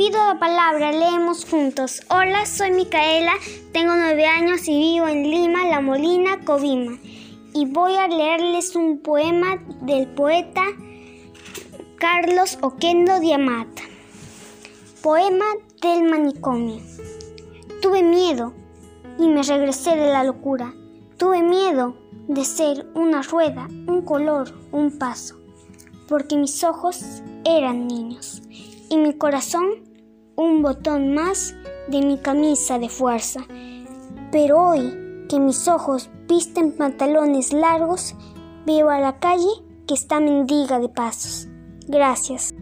pido la palabra, leemos juntos. Hola, soy Micaela, tengo nueve años y vivo en Lima, La Molina, Covima. Y voy a leerles un poema del poeta Carlos Oquendo Diamata. Poema del manicomio. Tuve miedo y me regresé de la locura. Tuve miedo de ser una rueda, un color, un paso, porque mis ojos eran niños y mi corazón un botón más de mi camisa de fuerza. Pero hoy que mis ojos visten pantalones largos, veo a la calle que está mendiga de pasos. Gracias.